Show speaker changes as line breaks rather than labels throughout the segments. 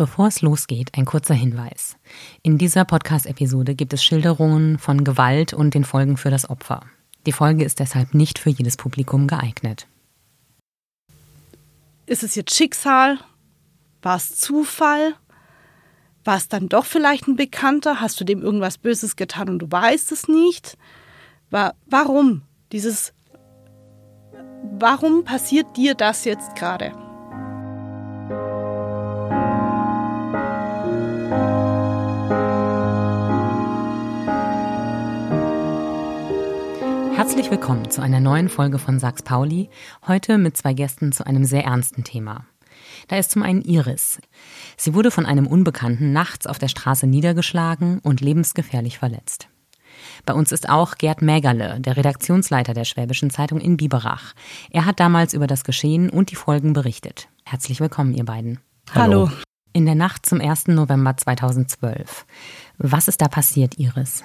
Bevor es losgeht, ein kurzer Hinweis. In dieser Podcast-Episode gibt es Schilderungen von Gewalt und den Folgen für das Opfer. Die Folge ist deshalb nicht für jedes Publikum geeignet.
Ist es jetzt Schicksal? War es Zufall? War es dann doch vielleicht ein Bekannter? Hast du dem irgendwas Böses getan und du weißt es nicht? War, warum? Dieses, warum passiert dir das jetzt gerade?
Herzlich willkommen zu einer neuen Folge von Sachs Pauli, heute mit zwei Gästen zu einem sehr ernsten Thema. Da ist zum einen Iris. Sie wurde von einem Unbekannten nachts auf der Straße niedergeschlagen und lebensgefährlich verletzt. Bei uns ist auch Gerd Mägerle, der Redaktionsleiter der Schwäbischen Zeitung in Biberach. Er hat damals über das Geschehen und die Folgen berichtet. Herzlich willkommen, ihr beiden.
Hallo.
In der Nacht zum 1. November 2012. Was ist da passiert, Iris?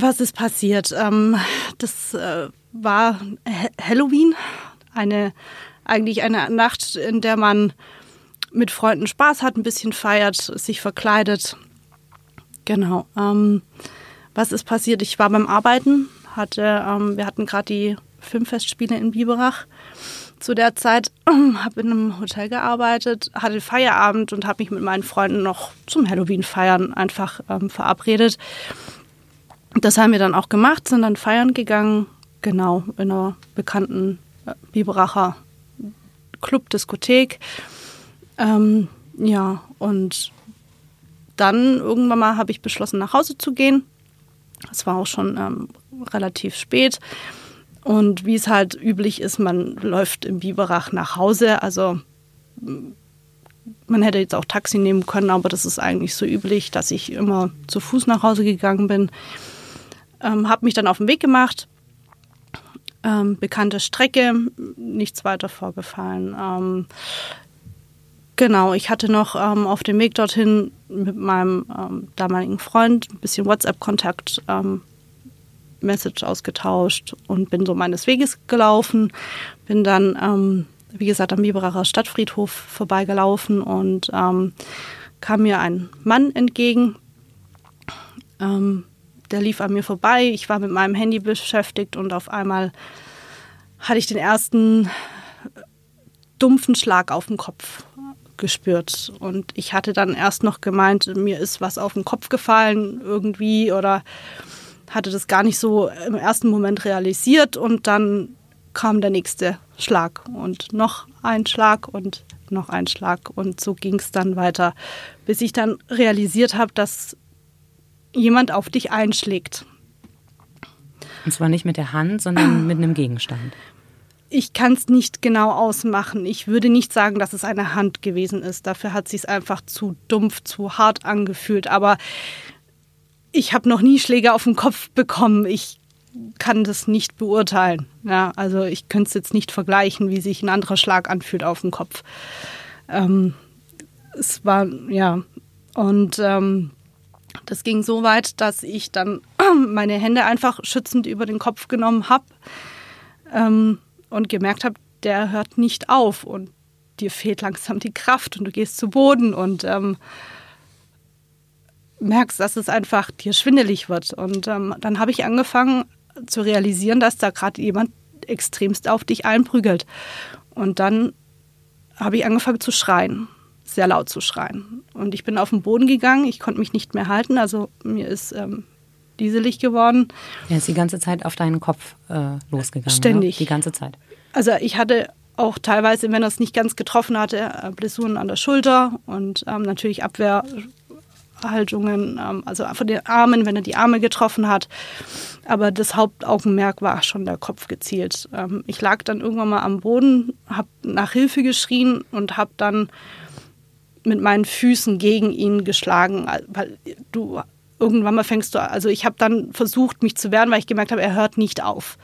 Was ist passiert? Ähm, das äh, war Halloween, eine eigentlich eine Nacht, in der man mit Freunden Spaß hat, ein bisschen feiert, sich verkleidet. Genau. Ähm, was ist passiert? Ich war beim Arbeiten, hatte, ähm, wir hatten gerade die Filmfestspiele in Biberach zu der Zeit, habe in einem Hotel gearbeitet, hatte Feierabend und habe mich mit meinen Freunden noch zum Halloween-Feiern einfach ähm, verabredet. Das haben wir dann auch gemacht, sind dann feiern gegangen, genau, in einer bekannten äh, Biberacher Club-Diskothek. Ähm, ja, und dann irgendwann mal habe ich beschlossen, nach Hause zu gehen. Es war auch schon ähm, relativ spät. Und wie es halt üblich ist, man läuft im Biberach nach Hause. Also man hätte jetzt auch Taxi nehmen können, aber das ist eigentlich so üblich, dass ich immer zu Fuß nach Hause gegangen bin. Ähm, habe mich dann auf den Weg gemacht. Ähm, bekannte Strecke, nichts weiter vorgefallen. Ähm, genau, ich hatte noch ähm, auf dem Weg dorthin mit meinem ähm, damaligen Freund ein bisschen WhatsApp-Kontakt, ähm, Message ausgetauscht und bin so meines Weges gelaufen. Bin dann, wie gesagt, am Biberacher Stadtfriedhof vorbeigelaufen und kam mir ein Mann entgegen. Ähm, der lief an mir vorbei. Ich war mit meinem Handy beschäftigt und auf einmal hatte ich den ersten dumpfen Schlag auf den Kopf gespürt. Und ich hatte dann erst noch gemeint, mir ist was auf den Kopf gefallen irgendwie oder hatte das gar nicht so im ersten Moment realisiert. Und dann kam der nächste Schlag und noch ein Schlag und noch ein Schlag. Und so ging es dann weiter, bis ich dann realisiert habe, dass jemand auf dich einschlägt.
Und zwar nicht mit der Hand, sondern mit einem Gegenstand.
Ich kann es nicht genau ausmachen. Ich würde nicht sagen, dass es eine Hand gewesen ist. Dafür hat sich einfach zu dumpf, zu hart angefühlt. Aber ich habe noch nie Schläge auf den Kopf bekommen. Ich kann das nicht beurteilen. Ja, also ich könnte es jetzt nicht vergleichen, wie sich ein anderer Schlag anfühlt auf den Kopf. Ähm, es war, ja, und ähm, das ging so weit, dass ich dann meine Hände einfach schützend über den Kopf genommen habe ähm, und gemerkt habe, der hört nicht auf und dir fehlt langsam die Kraft und du gehst zu Boden und ähm, merkst, dass es einfach dir schwindelig wird. Und ähm, dann habe ich angefangen zu realisieren, dass da gerade jemand extremst auf dich einprügelt. Und dann habe ich angefangen zu schreien sehr laut zu schreien. Und ich bin auf den Boden gegangen, ich konnte mich nicht mehr halten, also mir ist ähm, dieselig geworden.
Er ist die ganze Zeit auf deinen Kopf äh, losgegangen.
Ständig.
Ja? Die ganze Zeit.
Also ich hatte auch teilweise, wenn er es nicht ganz getroffen hatte, äh, Blessuren an der Schulter und ähm, natürlich Abwehr, Haltungen, ähm, also von den Armen, wenn er die Arme getroffen hat. Aber das Hauptaugenmerk war schon der Kopf gezielt. Ähm, ich lag dann irgendwann mal am Boden, habe nach Hilfe geschrien und habe dann mit meinen Füßen gegen ihn geschlagen, weil du irgendwann mal fängst du, also ich habe dann versucht, mich zu wehren, weil ich gemerkt habe, er hört nicht auf.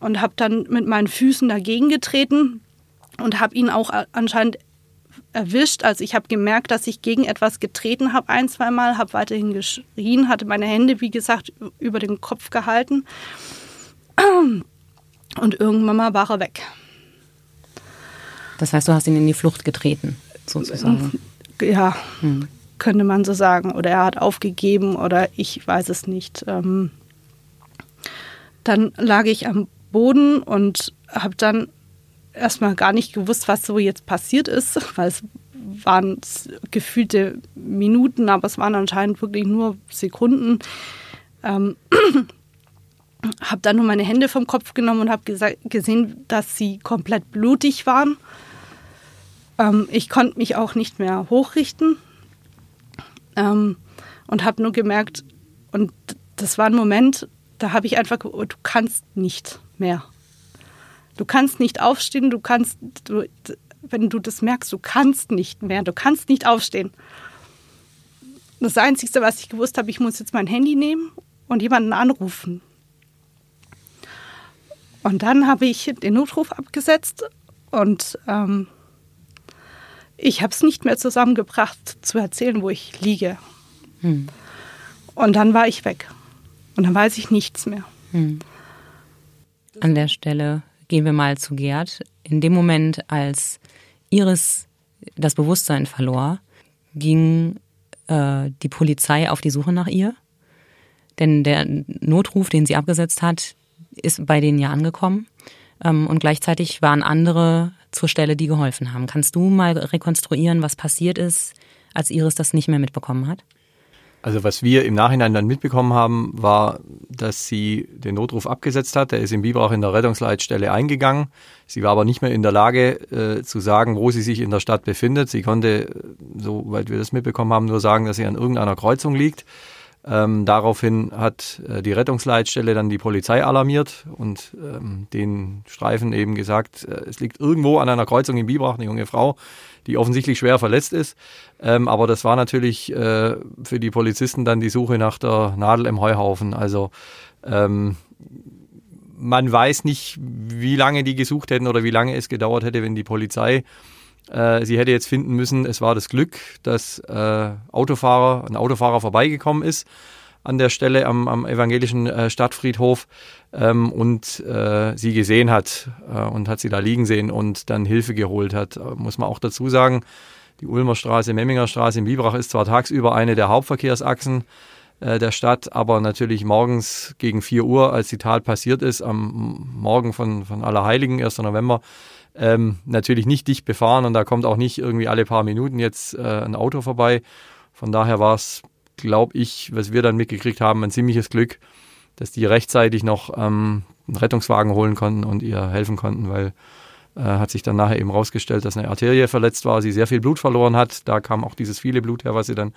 Und habe dann mit meinen Füßen dagegen getreten und habe ihn auch anscheinend erwischt. Also ich habe gemerkt, dass ich gegen etwas getreten habe ein, zweimal, habe weiterhin geschrien, hatte meine Hände, wie gesagt, über den Kopf gehalten. Und irgendwann mal war er weg.
Das heißt, du hast ihn in die Flucht getreten, sozusagen.
Ja, hm. könnte man so sagen. Oder er hat aufgegeben oder ich weiß es nicht. Ähm, dann lag ich am Boden und habe dann erstmal gar nicht gewusst, was so jetzt passiert ist, weil es waren gefühlte Minuten, aber es waren anscheinend wirklich nur Sekunden. Ähm, habe dann nur meine Hände vom Kopf genommen und habe gesehen, dass sie komplett blutig waren. Ähm, ich konnte mich auch nicht mehr hochrichten ähm, und habe nur gemerkt, und das war ein Moment, da habe ich einfach, du kannst nicht mehr. Du kannst nicht aufstehen, du kannst, du, wenn du das merkst, du kannst nicht mehr, du kannst nicht aufstehen. Das Einzige, was ich gewusst habe, ich muss jetzt mein Handy nehmen und jemanden anrufen. Und dann habe ich den Notruf abgesetzt und ähm, ich habe es nicht mehr zusammengebracht zu erzählen, wo ich liege. Hm. Und dann war ich weg. Und dann weiß ich nichts mehr. Hm.
An der Stelle gehen wir mal zu Gerd. In dem Moment, als Iris das Bewusstsein verlor, ging äh, die Polizei auf die Suche nach ihr. Denn der Notruf, den sie abgesetzt hat, ist bei denen ja angekommen. Ähm, und gleichzeitig waren andere zur Stelle, die geholfen haben. Kannst du mal rekonstruieren, was passiert ist, als Iris das nicht mehr mitbekommen hat?
Also was wir im Nachhinein dann mitbekommen haben, war, dass sie den Notruf abgesetzt hat. Der ist im Biberach in der Rettungsleitstelle eingegangen. Sie war aber nicht mehr in der Lage äh, zu sagen, wo sie sich in der Stadt befindet. Sie konnte, soweit wir das mitbekommen haben, nur sagen, dass sie an irgendeiner Kreuzung liegt. Ähm, daraufhin hat äh, die Rettungsleitstelle dann die Polizei alarmiert und ähm, den Streifen eben gesagt, äh, es liegt irgendwo an einer Kreuzung in Biberach eine junge Frau die offensichtlich schwer verletzt ist. Ähm, aber das war natürlich äh, für die Polizisten dann die Suche nach der Nadel im Heuhaufen. Also ähm, man weiß nicht, wie lange die gesucht hätten oder wie lange es gedauert hätte, wenn die Polizei äh, sie hätte jetzt finden müssen. Es war das Glück, dass äh, Autofahrer, ein Autofahrer vorbeigekommen ist an der Stelle am, am evangelischen äh, Stadtfriedhof ähm, und äh, sie gesehen hat äh, und hat sie da liegen sehen und dann Hilfe geholt hat. Äh, muss man auch dazu sagen, die Ulmer Straße, Memminger Straße in Biberach ist zwar tagsüber eine der Hauptverkehrsachsen äh, der Stadt, aber natürlich morgens gegen 4 Uhr, als die Tat passiert ist, am Morgen von, von Allerheiligen, 1. November, ähm, natürlich nicht dicht befahren und da kommt auch nicht irgendwie alle paar Minuten jetzt äh, ein Auto vorbei. Von daher war es glaube ich, was wir dann mitgekriegt haben, ein ziemliches Glück, dass die rechtzeitig noch ähm, einen Rettungswagen holen konnten und ihr helfen konnten, weil äh, hat sich dann nachher eben rausgestellt, dass eine Arterie verletzt war, sie sehr viel Blut verloren hat. Da kam auch dieses viele Blut her, was sie dann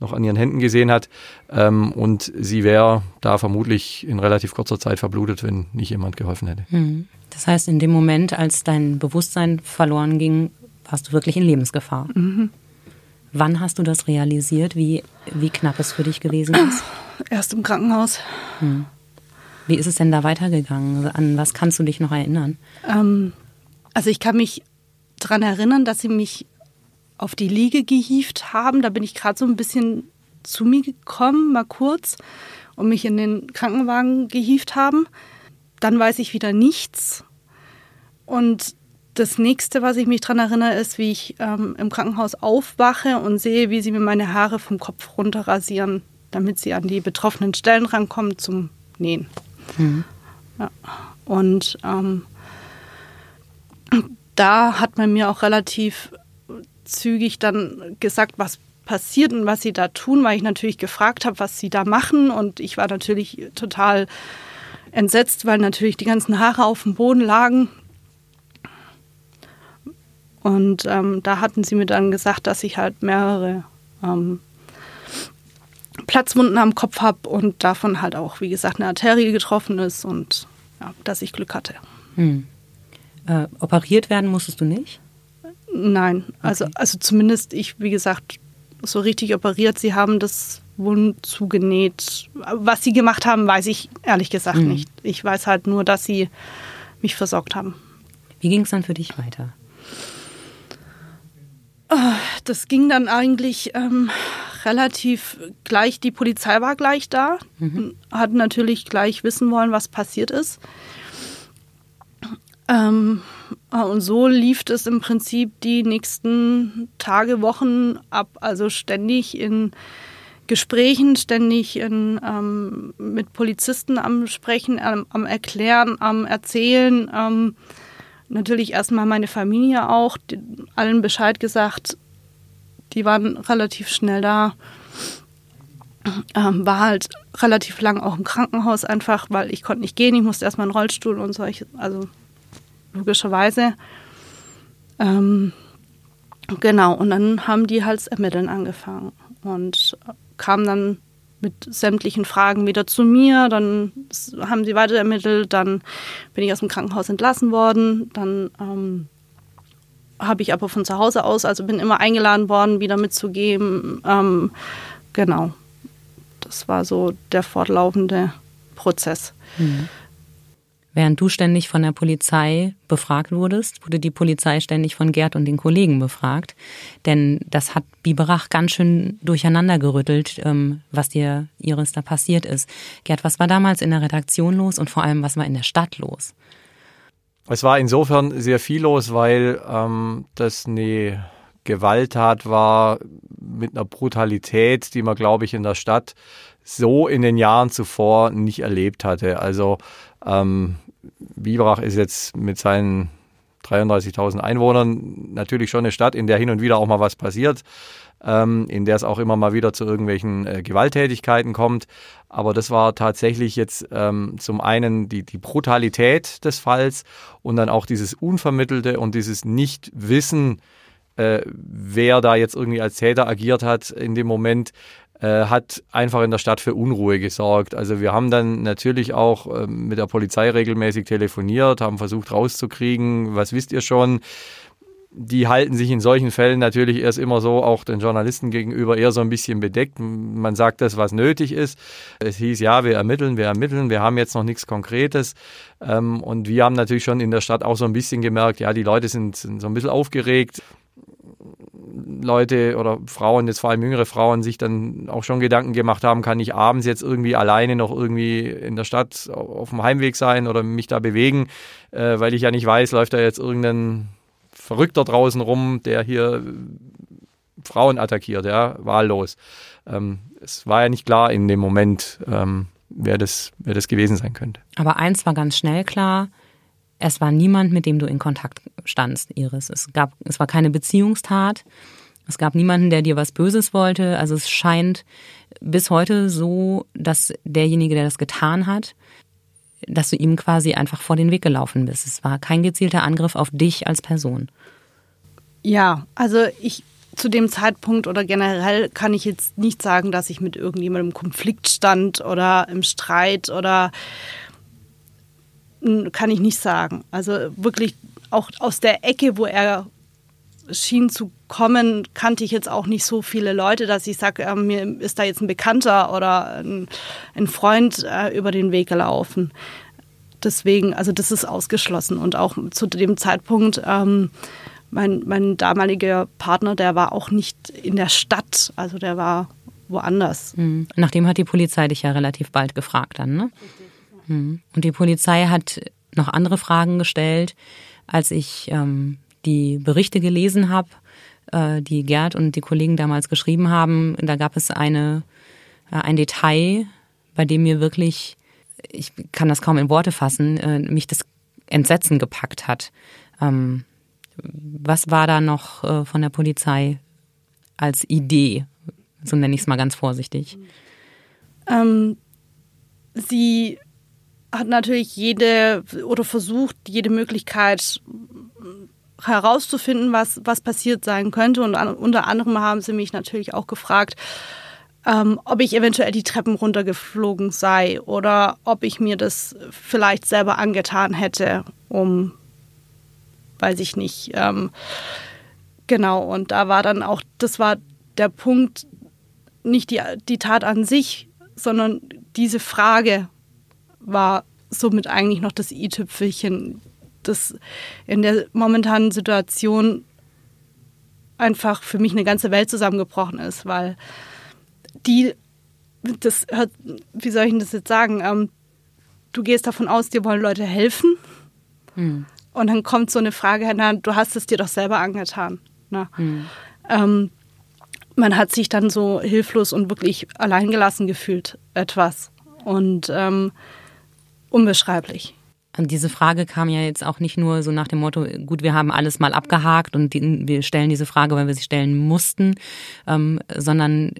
noch an ihren Händen gesehen hat. Ähm, und sie wäre da vermutlich in relativ kurzer Zeit verblutet, wenn nicht jemand geholfen hätte.
Hm. Das heißt, in dem Moment, als dein Bewusstsein verloren ging, warst du wirklich in Lebensgefahr. Mhm. Wann hast du das realisiert, wie, wie knapp es für dich gewesen ist?
Erst im Krankenhaus. Hm.
Wie ist es denn da weitergegangen? An was kannst du dich noch erinnern?
Ähm, also ich kann mich daran erinnern, dass sie mich auf die Liege gehievt haben. Da bin ich gerade so ein bisschen zu mir gekommen, mal kurz, und mich in den Krankenwagen gehievt haben. Dann weiß ich wieder nichts. Und das nächste, was ich mich daran erinnere, ist, wie ich ähm, im Krankenhaus aufwache und sehe, wie sie mir meine Haare vom Kopf runter rasieren, damit sie an die betroffenen Stellen rankommen zum Nähen. Mhm. Ja. Und ähm, da hat man mir auch relativ zügig dann gesagt, was passiert und was sie da tun, weil ich natürlich gefragt habe, was sie da machen. Und ich war natürlich total entsetzt, weil natürlich die ganzen Haare auf dem Boden lagen. Und ähm, da hatten sie mir dann gesagt, dass ich halt mehrere ähm, Platzwunden am Kopf habe und davon halt auch, wie gesagt, eine Arterie getroffen ist und ja, dass ich Glück hatte. Hm.
Äh, operiert werden musstest du nicht?
Nein, also, okay. also zumindest ich, wie gesagt, so richtig operiert. Sie haben das Wund zugenäht. Was sie gemacht haben, weiß ich ehrlich gesagt mhm. nicht. Ich weiß halt nur, dass sie mich versorgt haben.
Wie ging es dann für dich weiter?
Ah, das ging dann eigentlich ähm, relativ gleich. Die Polizei war gleich da, mhm. hat natürlich gleich wissen wollen, was passiert ist. Ähm, Äh, und so lief es im Prinzip die nächsten Tage, Wochen ab. Also ständig in Gesprächen, ständig in, ähm, mit Polizisten am Sprechen, am, am Erklären, am Erzählen. Natürlich erstmal meine Familie auch, allen Bescheid gesagt. Die waren relativ schnell da. Ähm, war halt relativ lang auch im Krankenhaus einfach, weil ich konnte nicht gehen, ich musste erstmal einen Rollstuhl und solche, also logischerweise. Ähm, genau, und dann haben die halt ermitteln angefangen und kamen dann mit sämtlichen Fragen wieder zu mir. Dann haben sie weiter ermittelt, dann bin ich aus dem Krankenhaus entlassen worden. Dann ähm, habe ich aber von zu Hause aus, also bin immer eingeladen worden, wieder mitzugeben. Ähm, genau. Das war so der fortlaufende Prozess.
Mhm. Während du ständig von der Polizei befragt wurdest, wurde die Polizei ständig von Gerd und den Kollegen befragt. Denn das hat Biberach ganz schön durcheinander gerüttelt, ähm, was dir, Iris, da passiert ist. Gerd, was war damals in der Redaktion los und vor allem, was war in der Stadt los?
Es war insofern sehr viel los, weil ähm, das eine Gewalttat war mit einer Brutalität, die man, glaube ich, in der Stadt so in den Jahren zuvor nicht erlebt hatte. Also ähm, Biberach ist jetzt mit seinen 33.000 Einwohnern natürlich schon eine Stadt, in der hin und wieder auch mal was passiert, ähm, in der es auch immer mal wieder zu irgendwelchen äh, Gewalttätigkeiten kommt. Aber das war tatsächlich jetzt ähm, zum einen die, die Brutalität des Falls und dann auch dieses Unvermittelte und dieses Nichtwissen, äh, wer da jetzt irgendwie als Täter agiert hat in dem Moment, äh, hat einfach in der Stadt für Unruhe gesorgt. Also wir haben dann natürlich auch äh, mit der Polizei regelmäßig telefoniert, haben versucht rauszukriegen, was wisst ihr schon. Die halten sich in solchen Fällen natürlich erst immer so auch den Journalisten gegenüber eher so ein bisschen bedeckt. Man sagt das, was nötig ist. Es hieß, ja, wir ermitteln, wir ermitteln, wir haben jetzt noch nichts Konkretes. Ähm, und wir haben natürlich schon in der Stadt auch so ein bisschen gemerkt, ja, die Leute sind, sind so ein bisschen aufgeregt. Leute oder Frauen, jetzt vor allem jüngere Frauen, sich dann auch schon Gedanken gemacht haben, kann ich abends jetzt irgendwie alleine noch irgendwie in der Stadt auf dem Heimweg sein oder mich da bewegen, äh, weil ich ja nicht weiß, läuft da jetzt irgendein Verrückter draußen rum, der hier Frauen attackiert, ja, wahllos. Ähm, es war ja nicht klar in dem Moment, ähm, wer, das, wer das gewesen sein könnte.
Aber eins war ganz schnell klar, es war niemand, mit dem du in Kontakt standst, Iris. Es gab, es war keine Beziehungstat. Es gab niemanden, der dir was Böses wollte. Also es scheint bis heute so, dass derjenige, der das getan hat, dass du ihm quasi einfach vor den Weg gelaufen bist. Es war kein gezielter Angriff auf dich als Person.
Ja, also ich zu dem Zeitpunkt oder generell kann ich jetzt nicht sagen, dass ich mit irgendjemandem im Konflikt stand oder im Streit oder kann ich nicht sagen. Also wirklich auch aus der Ecke, wo er schien zu kommen, kannte ich jetzt auch nicht so viele Leute, dass ich sage, äh, mir ist da jetzt ein Bekannter oder ein, ein Freund äh, über den Weg gelaufen. Deswegen, also das ist ausgeschlossen. Und auch zu dem Zeitpunkt, ähm, mein, mein damaliger Partner, der war auch nicht in der Stadt, also der war woanders.
Mhm. Nachdem hat die Polizei dich ja relativ bald gefragt dann, ne? Richtig. Hm. Und die Polizei hat noch andere Fragen gestellt, als ich ähm, die Berichte gelesen habe, äh, die Gerd und die Kollegen damals geschrieben haben. Da gab es eine, äh, ein Detail, bei dem mir wirklich, ich kann das kaum in Worte fassen, äh, mich das Entsetzen gepackt hat. Ähm, was war da noch äh, von der Polizei als Idee? So nenne ich es mal ganz vorsichtig.
Ähm, sie hat natürlich jede oder versucht, jede Möglichkeit herauszufinden, was, was passiert sein könnte. Und an, unter anderem haben sie mich natürlich auch gefragt, ähm, ob ich eventuell die Treppen runtergeflogen sei oder ob ich mir das vielleicht selber angetan hätte, um, weiß ich nicht. Ähm, genau, und da war dann auch, das war der Punkt, nicht die, die Tat an sich, sondern diese Frage, war somit eigentlich noch das i-Tüpfelchen, das in der momentanen Situation einfach für mich eine ganze Welt zusammengebrochen ist, weil die, das hört, wie soll ich das jetzt sagen, ähm, du gehst davon aus, dir wollen Leute helfen. Hm. Und dann kommt so eine Frage, na, du hast es dir doch selber angetan. Ne? Mhm. Ähm, man hat sich dann so hilflos und wirklich alleingelassen gefühlt, etwas. Und ähm, unbeschreiblich.
Und diese Frage kam ja jetzt auch nicht nur so nach dem Motto, gut, wir haben alles mal abgehakt und die, wir stellen diese Frage, weil wir sie stellen mussten, ähm, sondern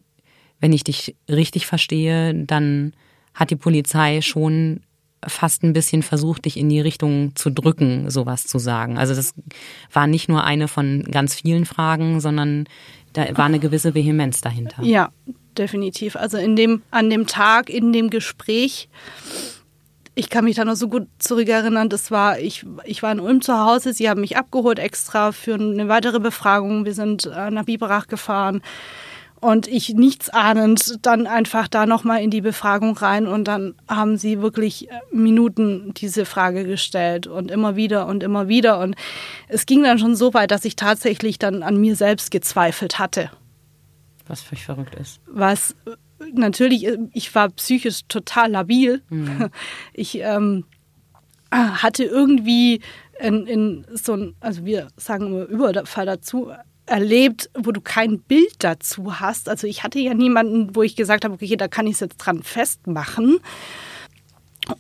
wenn ich dich richtig verstehe, dann hat die Polizei schon fast ein bisschen versucht, dich in die Richtung zu drücken, sowas zu sagen. Also das war nicht nur eine von ganz vielen Fragen, sondern da war eine gewisse Vehemenz dahinter.
Ja, definitiv. Also in dem, an dem Tag, in dem Gespräch, ich kann mich da noch so gut zurückerinnern, das war, ich, ich war in Ulm zu Hause, sie haben mich abgeholt extra für eine weitere Befragung. Wir sind äh, nach Biberach gefahren und ich nichts ahnend dann einfach da nochmal in die Befragung rein und dann haben sie wirklich äh, Minuten diese Frage gestellt und immer wieder und immer wieder und es ging dann schon so weit, dass ich tatsächlich dann an mir selbst gezweifelt hatte.
Was völlig verrückt ist.
Was natürlich, äh, ich war psychisch total labil. Mhm. Ich ähm, hatte irgendwie in, in so ein, also wir sagen immer Überfall dazu, erlebt, wo du kein Bild dazu hast. Also ich hatte ja niemanden, wo ich gesagt habe, okay, da kann ich es jetzt dran festmachen.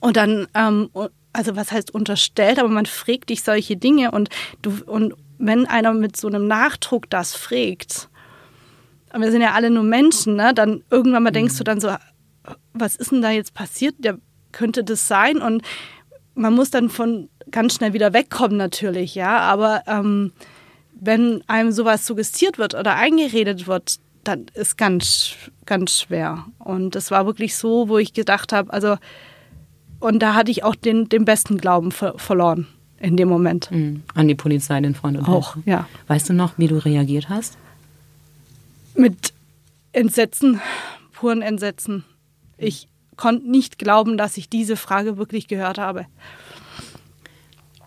Und dann, ähm, also was heißt unterstellt, aber man fragt dich solche Dinge und du, und wenn einer mit so einem Nachdruck das fragt, wir sind ja alle nur Menschen, ne? dann irgendwann mal denkst du dann so, was ist denn da jetzt passiert? Der könnte das sein? Und man muss dann von ganz schnell wieder wegkommen natürlich, ja, aber ähm, wenn einem sowas suggestiert wird oder eingeredet wird, dann ist ganz, ganz schwer. Und das war wirklich so, wo ich gedacht habe, also, und da hatte ich auch den, den besten Glauben ver verloren in dem Moment.
Mhm. An die Polizei, den Freund und
Auch, ja.
Weißt du noch, wie du reagiert hast?
Mit Entsetzen, puren Entsetzen. Ich konnte nicht glauben, dass ich diese Frage wirklich gehört habe.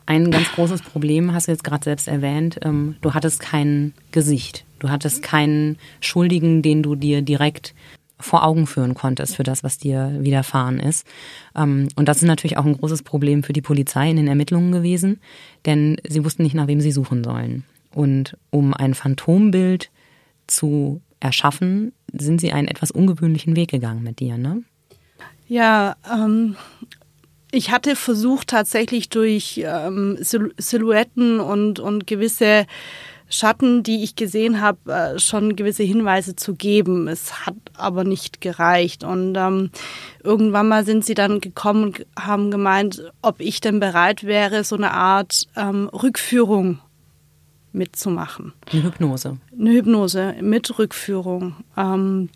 Ein ganz großes Problem hast du jetzt gerade selbst erwähnt. Ähm, du hattest kein Gesicht. Du hattest keinen Schuldigen, den du dir direkt vor Augen führen konntest für das, was dir widerfahren ist. Ähm, und das ist natürlich auch ein großes Problem für die Polizei in den Ermittlungen gewesen, denn sie wussten nicht, nach wem sie suchen sollen. Und um ein Phantombild zu erschaffen, sind sie einen etwas ungewöhnlichen Weg gegangen mit dir, ne?
Ja, ähm, ich hatte versucht tatsächlich durch ähm, Silhouetten und, und gewisse Schatten, die ich gesehen habe, äh, schon gewisse Hinweise zu geben. Es hat aber nicht gereicht. Und ähm, irgendwann mal sind sie dann gekommen und haben gemeint, ob ich denn bereit wäre, so eine Art ähm, Rückführung mitzumachen.
Eine Hypnose.
Eine Hypnose mit Rückführung. Ähm,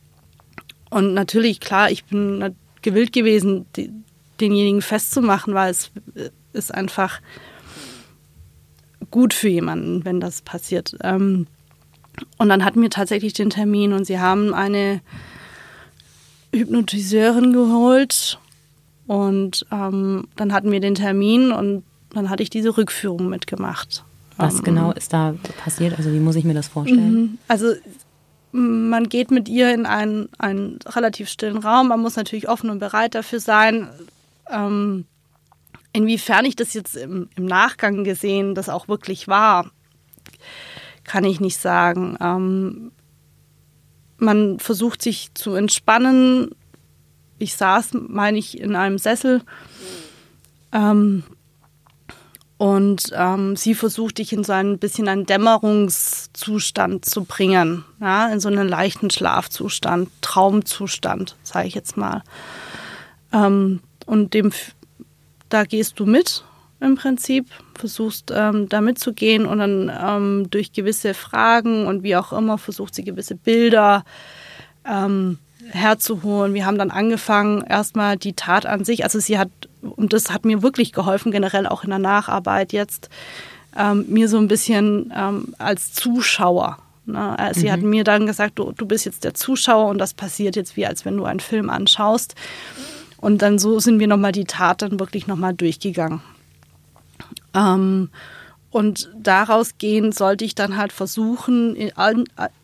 und natürlich, klar, ich bin gewillt gewesen, die, denjenigen festzumachen, weil es ist einfach gut für jemanden, wenn das passiert. Ähm, und dann hatten wir tatsächlich den Termin und sie haben eine Hypnotiseurin geholt und ähm, dann hatten wir den Termin und dann hatte ich diese Rückführung mitgemacht.
Was ähm, genau ist da passiert? Also wie muss ich mir das vorstellen? Mhm.
Also man geht mit ihr in einen, einen relativ stillen Raum. Man muss natürlich offen und bereit dafür sein. Ähm, inwiefern ich das jetzt im, im, Nachgang gesehen, das auch wirklich war, kann ich nicht sagen. Ähm, man versucht sich zu entspannen. Ich saß, meine ich, in einem Sessel. Ähm, und ähm, sie versucht dich in so ein bisschen einen Dämmerungszustand zu bringen, ja, in so einen leichten Schlafzustand, Traumzustand, sage ich jetzt mal. Ähm, und dem, da gehst du mit im Prinzip, versuchst ähm, da mitzugehen und dann ähm, durch gewisse Fragen und wie auch immer versucht sie gewisse Bilder ähm, herzuholen. Wir haben dann angefangen, erstmal die Tat an sich, also sie hat, und das hat mir wirklich geholfen, generell auch in der Nacharbeit jetzt, ähm, mir so ein bisschen ähm, als Zuschauer. Ne? Sie mhm. hat mir dann gesagt, du, du bist jetzt der Zuschauer und das passiert jetzt wie, als wenn du einen Film anschaust. Und dann so sind wir nochmal die Tat dann wirklich nochmal durchgegangen. Ähm, und daraus gehend sollte ich dann halt versuchen, in,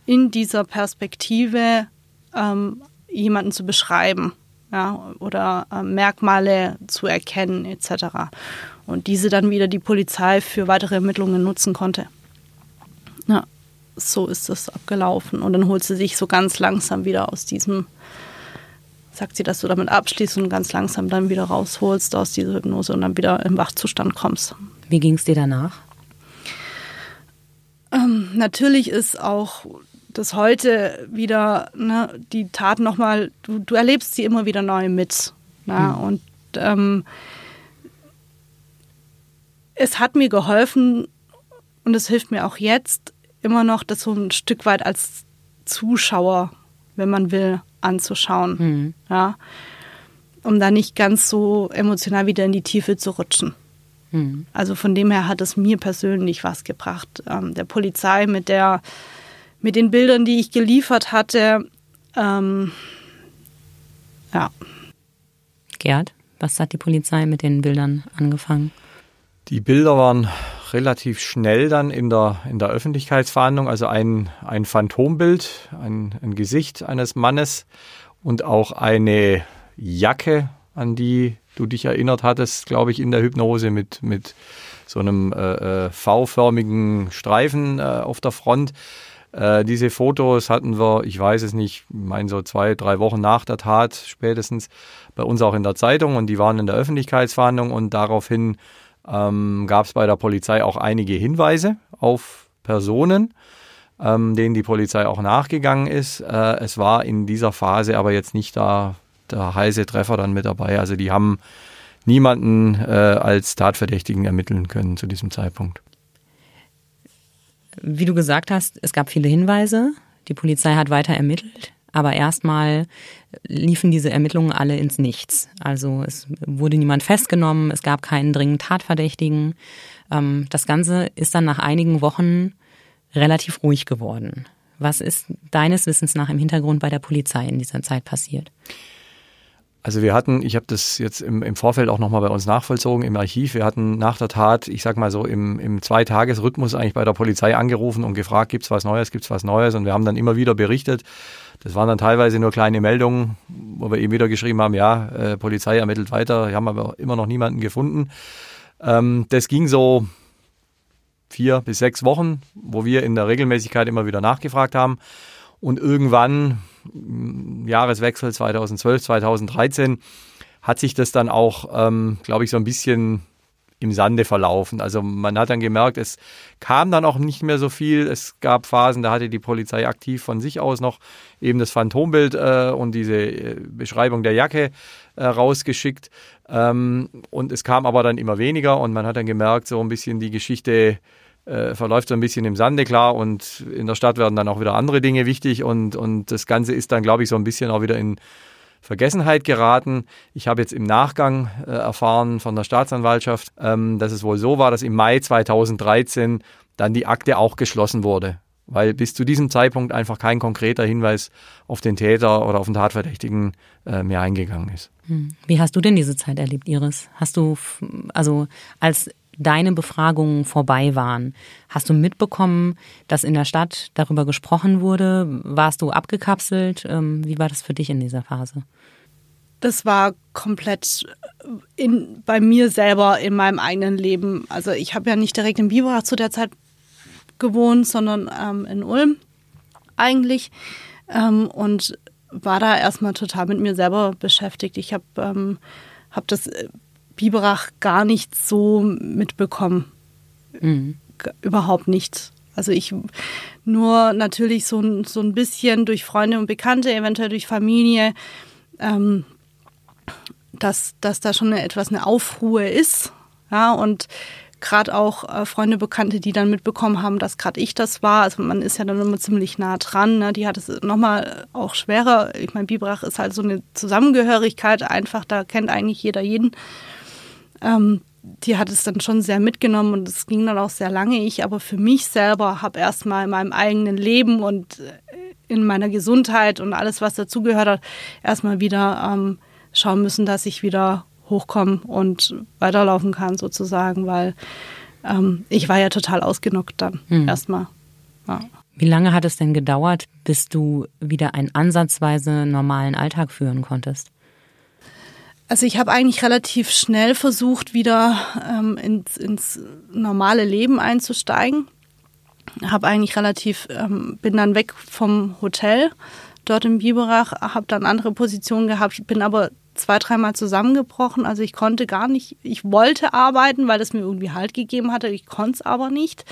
in dieser Perspektive ähm, jemanden zu beschreiben ja, oder äh, Merkmale zu erkennen etc. und diese dann wieder die Polizei für weitere Ermittlungen nutzen konnte. Ja, so ist das abgelaufen. Und dann holt sie sich so ganz langsam wieder aus diesem, sagt sie, dass du damit abschließt und ganz langsam dann wieder rausholst aus dieser Hypnose und dann wieder im Wachzustand kommst.
Wie ging es dir danach?
Ähm, natürlich ist auch das heute wieder ne, die Tat nochmal, du, du erlebst sie immer wieder neu mit. Ne? Mhm. Und ähm, es hat mir geholfen und es hilft mir auch jetzt immer noch, das so ein Stück weit als Zuschauer, wenn man will, anzuschauen. Mhm. Ja? Um da nicht ganz so emotional wieder in die Tiefe zu rutschen. Mhm. Also von dem her hat es mir persönlich was gebracht. Ähm, der Polizei mit der mit den Bildern, die ich geliefert hatte. Ähm, ja.
Gerd, was hat die Polizei mit den Bildern angefangen?
Die Bilder waren relativ schnell dann in der, in der Öffentlichkeitsverhandlung, also ein, ein Phantombild, ein, ein Gesicht eines Mannes und auch eine Jacke, an die du dich erinnert hattest, glaube ich, in der Hypnose mit, mit so einem äh, äh V-förmigen Streifen äh, auf der Front. Äh, diese Fotos hatten wir, ich weiß es nicht, ich meine so zwei, drei Wochen nach der Tat spätestens bei uns auch in der Zeitung und die waren in der Öffentlichkeitsverhandlung und daraufhin ähm, gab es bei der Polizei auch einige Hinweise auf Personen, ähm, denen die Polizei auch nachgegangen ist. Äh, es war in dieser Phase aber jetzt nicht da der heiße Treffer dann mit dabei. Also die haben niemanden äh, als Tatverdächtigen ermitteln können zu diesem Zeitpunkt.
Wie du gesagt hast, es gab viele Hinweise. Die Polizei hat weiter ermittelt. Aber erstmal liefen diese Ermittlungen alle ins Nichts. Also es wurde niemand festgenommen, es gab keinen dringenden Tatverdächtigen. Ähm, das Ganze ist dann nach einigen Wochen relativ ruhig geworden. Was ist deines Wissens nach im Hintergrund bei der Polizei in dieser Zeit passiert?
Also wir hatten, ich habe das jetzt im, im Vorfeld auch nochmal bei uns nachvollzogen im Archiv, wir hatten nach der Tat, ich sag mal so, im, im Zweitagesrhythmus eigentlich bei der Polizei angerufen und gefragt, gibt's was Neues, gibt's was Neues und wir haben dann immer wieder berichtet. Das waren dann teilweise nur kleine Meldungen, wo wir eben wieder geschrieben haben, ja, äh, Polizei ermittelt weiter, wir haben aber immer noch niemanden gefunden. Ähm, das ging so vier bis sechs Wochen, wo wir in der Regelmäßigkeit immer wieder nachgefragt haben. Und irgendwann, Jahreswechsel 2012, 2013, hat sich das dann auch, ähm, glaube ich, so ein bisschen im Sande verlaufen. Also man hat dann gemerkt, es kam dann auch nicht mehr so viel. Es gab Phasen, da hatte die Polizei aktiv von sich aus noch eben das Phantombild äh, und diese äh, Beschreibung der Jacke äh, rausgeschickt. Ähm, und es kam aber dann immer weniger und man hat dann gemerkt, so ein bisschen die Geschichte äh, verläuft so ein bisschen im Sande, klar. Und in der Stadt werden dann auch wieder andere Dinge wichtig. Und, und das Ganze ist dann, glaube ich, so ein bisschen auch wieder in Vergessenheit geraten. Ich habe jetzt im Nachgang äh, erfahren von der Staatsanwaltschaft, ähm, dass es wohl so war, dass im Mai 2013 dann die Akte auch geschlossen wurde. Weil bis zu diesem Zeitpunkt einfach kein konkreter Hinweis auf den Täter oder auf den Tatverdächtigen äh, mehr eingegangen ist.
Hm. Wie hast du denn diese Zeit erlebt, Iris? Hast du, also als deine Befragungen vorbei waren. Hast du mitbekommen, dass in der Stadt darüber gesprochen wurde? Warst du abgekapselt? Ähm, wie war das für dich in dieser Phase?
Das war komplett in, bei mir selber in meinem eigenen Leben. Also ich habe ja nicht direkt in Biberach zu der Zeit gewohnt, sondern ähm, in Ulm eigentlich. Ähm, und war da erstmal total mit mir selber beschäftigt. Ich habe ähm, hab das Biberach gar nicht so mitbekommen. Mhm. Überhaupt nicht. Also ich nur natürlich so, so ein bisschen durch Freunde und Bekannte, eventuell durch Familie, ähm, dass, dass da schon eine, etwas eine Aufruhe ist. Ja, und gerade auch äh, Freunde, Bekannte, die dann mitbekommen haben, dass gerade ich das war. Also man ist ja dann immer ziemlich nah dran. Ne? Die hat es nochmal auch schwerer. Ich meine, Biberach ist halt so eine Zusammengehörigkeit einfach. Da kennt eigentlich jeder jeden. Ähm, die hat es dann schon sehr mitgenommen und es ging dann auch sehr lange. Ich aber für mich selber habe erstmal in meinem eigenen Leben und äh, in meiner Gesundheit und alles, was dazugehört hat, erstmal wieder ähm, schauen müssen, dass ich wieder hochkomme und weiterlaufen kann sozusagen, weil ähm, ich war ja total ausgenockt dann mhm. erstmal.
Ja. Wie lange hat es denn gedauert, bis du wieder einen ansatzweise normalen Alltag führen konntest?
Also ich habe eigentlich relativ schnell versucht, wieder ähm, ins, ins normale Leben einzusteigen. Habe eigentlich relativ, ähm, bin dann weg vom Hotel dort in Biberach, habe dann andere Positionen gehabt, bin aber zwei, dreimal zusammengebrochen. Also ich konnte gar nicht, ich wollte arbeiten, weil es mir irgendwie Halt gegeben hatte, ich konnte es aber nicht.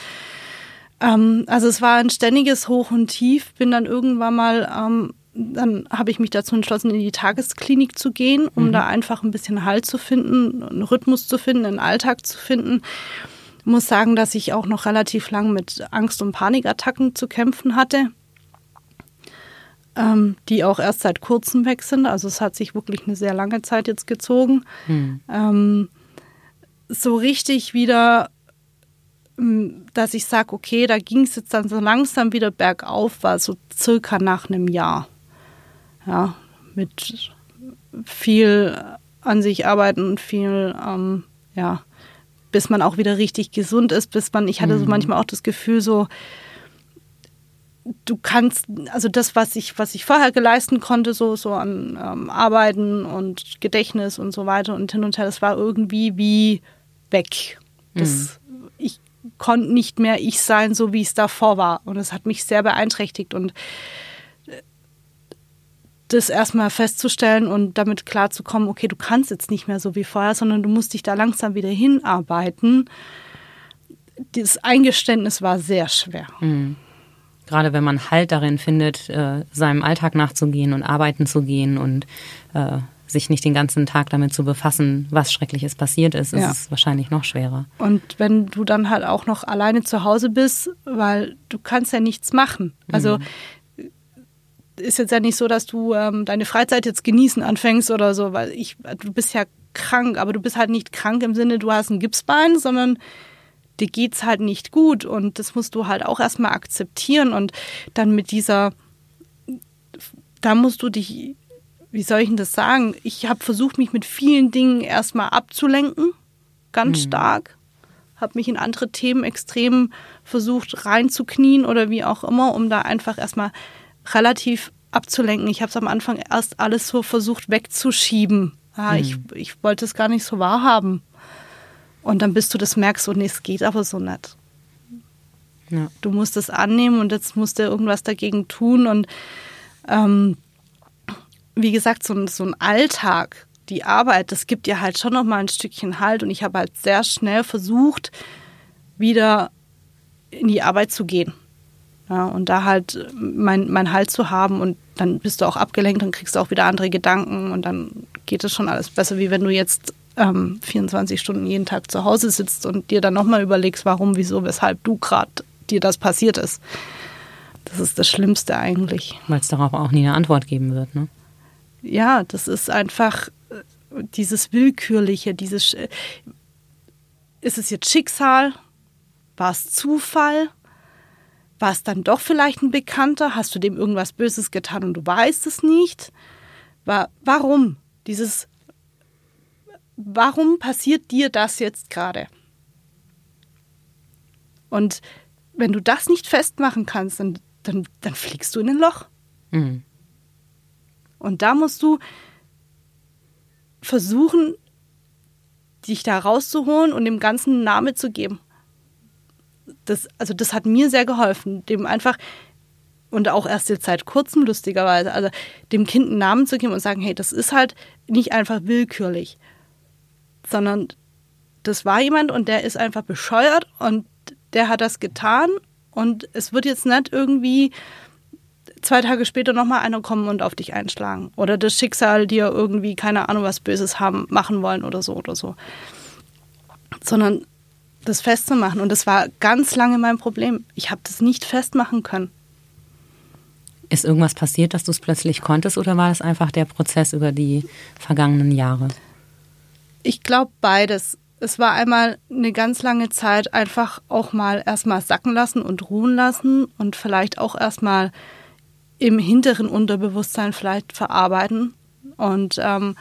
Ähm, also es war ein ständiges Hoch und Tief. Bin dann irgendwann mal, ähm, dann habe ich mich dazu entschlossen, in die Tagesklinik zu gehen, um mhm. da einfach ein bisschen Halt zu finden, einen Rhythmus zu finden, einen Alltag zu finden. Ich muss sagen, dass ich auch noch relativ lang mit Angst- und Panikattacken zu kämpfen hatte ähm, die auch erst seit kurzem weg sind. Also es hat sich wirklich eine sehr lange Zeit jetzt gezogen. Hm. Ähm, so richtig wieder, ähm, dass ich sage, okay, da ging es jetzt dann so langsam wieder bergauf, war so circa nach einem Jahr. Ja, mit viel an sich arbeiten und viel, ähm, ja, bis man auch wieder richtig gesund ist, bis man, ich hatte so hm. manchmal auch das Gefühl, so, du kannst, also das, was ich, was ich vorher geleisten konnte, so, so an ähm, Arbeiten und Gedächtnis und so weiter und hin und her, das war irgendwie wie weg. Das, mhm. Ich konnte nicht mehr ich sein, so wie es davor war. Und das hat mich sehr beeinträchtigt. Und das erstmal festzustellen und damit klarzukommen, okay, du kannst jetzt nicht mehr so wie vorher, sondern du musst dich da langsam wieder hinarbeiten. Das Eingeständnis war sehr schwer.
Mhm. Gerade wenn man Halt darin findet, äh, seinem Alltag nachzugehen und arbeiten zu gehen und äh, sich nicht den ganzen Tag damit zu befassen, was Schreckliches passiert ist, ja. ist es wahrscheinlich noch schwerer.
Und wenn du dann halt auch noch alleine zu Hause bist, weil du kannst ja nichts machen. Also mhm. Ist jetzt ja nicht so, dass du ähm, deine Freizeit jetzt genießen anfängst oder so, weil ich, du bist ja krank, aber du bist halt nicht krank im Sinne, du hast ein Gipsbein, sondern dir geht's halt nicht gut und das musst du halt auch erstmal akzeptieren und dann mit dieser, da musst du dich, wie soll ich denn das sagen? Ich habe versucht, mich mit vielen Dingen erstmal abzulenken, ganz mhm. stark, habe mich in andere Themen extrem versucht reinzuknien oder wie auch immer, um da einfach erstmal relativ abzulenken. Ich habe es am Anfang erst alles so versucht wegzuschieben. Ja, mhm. ich, ich wollte es gar nicht so wahrhaben. Und dann bist du das merkst, und nee, es geht aber so nicht. Ja. Du musst es annehmen und jetzt musst du irgendwas dagegen tun. Und ähm, wie gesagt, so, so ein Alltag, die Arbeit, das gibt dir halt schon noch mal ein Stückchen Halt. Und ich habe halt sehr schnell versucht, wieder in die Arbeit zu gehen. Ja, und da halt mein, mein Halt zu haben und dann bist du auch abgelenkt und kriegst du auch wieder andere Gedanken und dann geht es schon alles besser, wie wenn du jetzt ähm, 24 Stunden jeden Tag zu Hause sitzt und dir dann nochmal überlegst, warum, wieso, weshalb du gerade dir das passiert ist. Das ist das Schlimmste eigentlich.
Weil es darauf auch nie eine Antwort geben wird, ne?
Ja, das ist einfach äh, dieses Willkürliche, dieses. Äh, ist es jetzt Schicksal? War es Zufall? War es dann doch vielleicht ein Bekannter? Hast du dem irgendwas Böses getan und du weißt es nicht? War, warum? Dieses warum passiert dir das jetzt gerade? Und wenn du das nicht festmachen kannst, dann, dann, dann fliegst du in ein Loch. Mhm. Und da musst du versuchen, dich da rauszuholen und dem Ganzen einen Namen zu geben. Das, also das hat mir sehr geholfen, dem einfach und auch erst jetzt seit kurzem lustigerweise, also dem Kind einen Namen zu geben und sagen, hey, das ist halt nicht einfach willkürlich, sondern das war jemand und der ist einfach bescheuert und der hat das getan und es wird jetzt nicht irgendwie zwei Tage später nochmal einer kommen und auf dich einschlagen oder das Schicksal dir irgendwie keine Ahnung was Böses haben machen wollen oder so oder so, sondern das festzumachen und das war ganz lange mein Problem. Ich habe das nicht festmachen können.
Ist irgendwas passiert, dass du es plötzlich konntest oder war es einfach der Prozess über die vergangenen Jahre?
Ich glaube beides. Es war einmal eine ganz lange Zeit einfach auch mal erstmal sacken lassen und ruhen lassen und vielleicht auch erstmal im hinteren Unterbewusstsein vielleicht verarbeiten. Und ähm,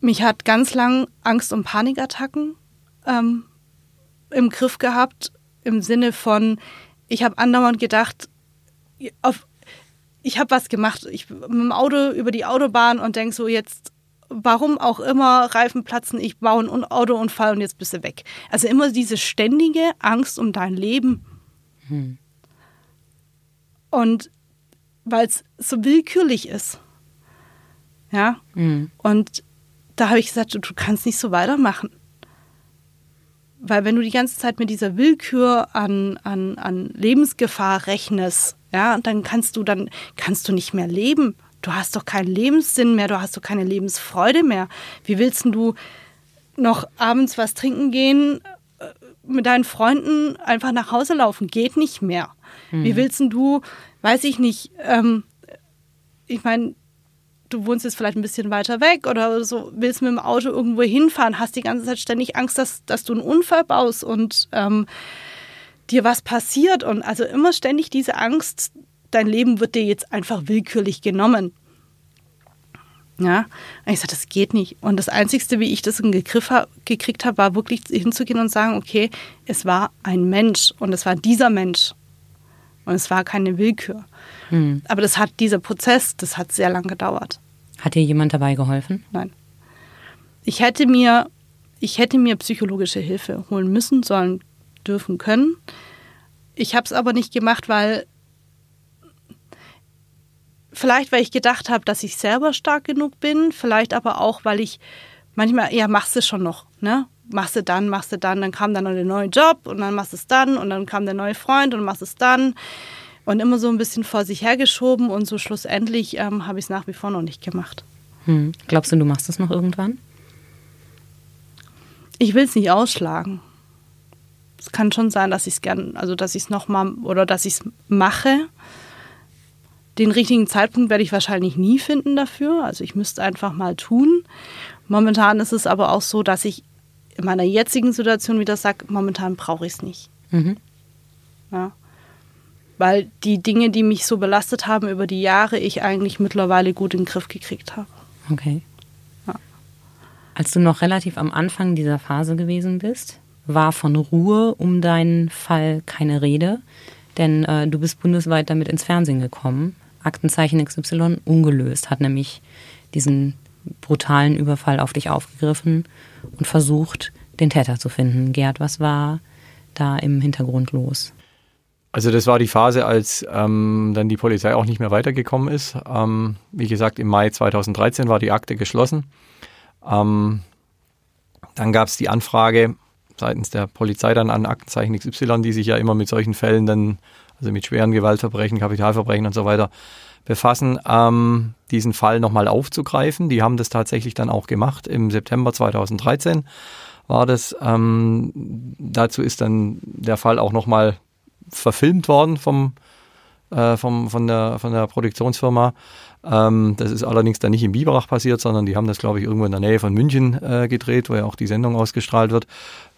mich hat ganz lang Angst- und Panikattacken ähm, im Griff gehabt, im Sinne von, ich habe andauernd gedacht, auf, ich habe was gemacht, ich mit dem Auto über die Autobahn und denke so, jetzt warum auch immer, Reifen platzen, ich baue einen Autounfall und jetzt bist du weg. Also immer diese ständige Angst um dein Leben. Hm. Und weil es so willkürlich ist. Ja. Mhm. Und da habe ich gesagt, du, du kannst nicht so weitermachen. Weil wenn du die ganze Zeit mit dieser Willkür an, an, an Lebensgefahr rechnest, ja, dann kannst du dann kannst du nicht mehr leben. Du hast doch keinen Lebenssinn mehr, du hast doch keine Lebensfreude mehr. Wie willst du noch abends was trinken gehen, äh, mit deinen Freunden einfach nach Hause laufen? Geht nicht mehr. Mhm. Wie willst du, weiß ich nicht, ähm, ich meine, du wohnst jetzt vielleicht ein bisschen weiter weg oder so, willst mit dem Auto irgendwo hinfahren, hast die ganze Zeit ständig Angst, dass, dass du einen Unfall baust und ähm, dir was passiert. Und also immer ständig diese Angst, dein Leben wird dir jetzt einfach willkürlich genommen. Ja, und ich sagte, das geht nicht. Und das Einzige, wie ich das in den Griff gekriegt habe, war wirklich hinzugehen und sagen, okay, es war ein Mensch und es war dieser Mensch. Und es war keine Willkür. Mhm. Aber das hat dieser Prozess, das hat sehr lange gedauert.
Hat dir jemand dabei geholfen?
Nein. Ich hätte mir, ich hätte mir psychologische Hilfe holen müssen, sollen, dürfen, können. Ich habe es aber nicht gemacht, weil vielleicht, weil ich gedacht habe, dass ich selber stark genug bin, vielleicht aber auch, weil ich manchmal, ja, machst du schon noch, ne? Machst du dann, machst du dann, dann kam dann noch der neue Job und dann machst du es dann und dann kam der neue Freund und machst es dann und immer so ein bisschen vor sich hergeschoben und so schlussendlich ähm, habe ich es nach wie vor noch nicht gemacht.
Hm. Glaubst du, du machst es noch irgendwann?
Ich will es nicht ausschlagen. Es kann schon sein, dass ich es gern, also dass ich es nochmal oder dass ich es mache. Den richtigen Zeitpunkt werde ich wahrscheinlich nie finden dafür. Also ich müsste einfach mal tun. Momentan ist es aber auch so, dass ich in meiner jetzigen Situation wieder sage, momentan brauche ich es nicht. Mhm. Ja weil die Dinge, die mich so belastet haben über die Jahre, ich eigentlich mittlerweile gut in den Griff gekriegt habe.
Okay. Ja. Als du noch relativ am Anfang dieser Phase gewesen bist, war von Ruhe um deinen Fall keine Rede, denn äh, du bist bundesweit damit ins Fernsehen gekommen. Aktenzeichen XY ungelöst hat nämlich diesen brutalen Überfall auf dich aufgegriffen und versucht, den Täter zu finden. Gerd, was war da im Hintergrund los?
Also das war die Phase, als ähm, dann die Polizei auch nicht mehr weitergekommen ist. Ähm, wie gesagt, im Mai 2013 war die Akte geschlossen. Ähm, dann gab es die Anfrage seitens der Polizei dann an Aktenzeichen XY, die sich ja immer mit solchen Fällen dann, also mit schweren Gewaltverbrechen, Kapitalverbrechen und so weiter befassen, ähm, diesen Fall nochmal aufzugreifen. Die haben das tatsächlich dann auch gemacht. Im September 2013 war das. Ähm, dazu ist dann der Fall auch nochmal verfilmt worden vom, äh, vom, von, der, von der Produktionsfirma. Ähm, das ist allerdings dann nicht in Biberach passiert, sondern die haben das, glaube ich, irgendwo in der Nähe von München äh, gedreht, wo ja auch die Sendung ausgestrahlt wird.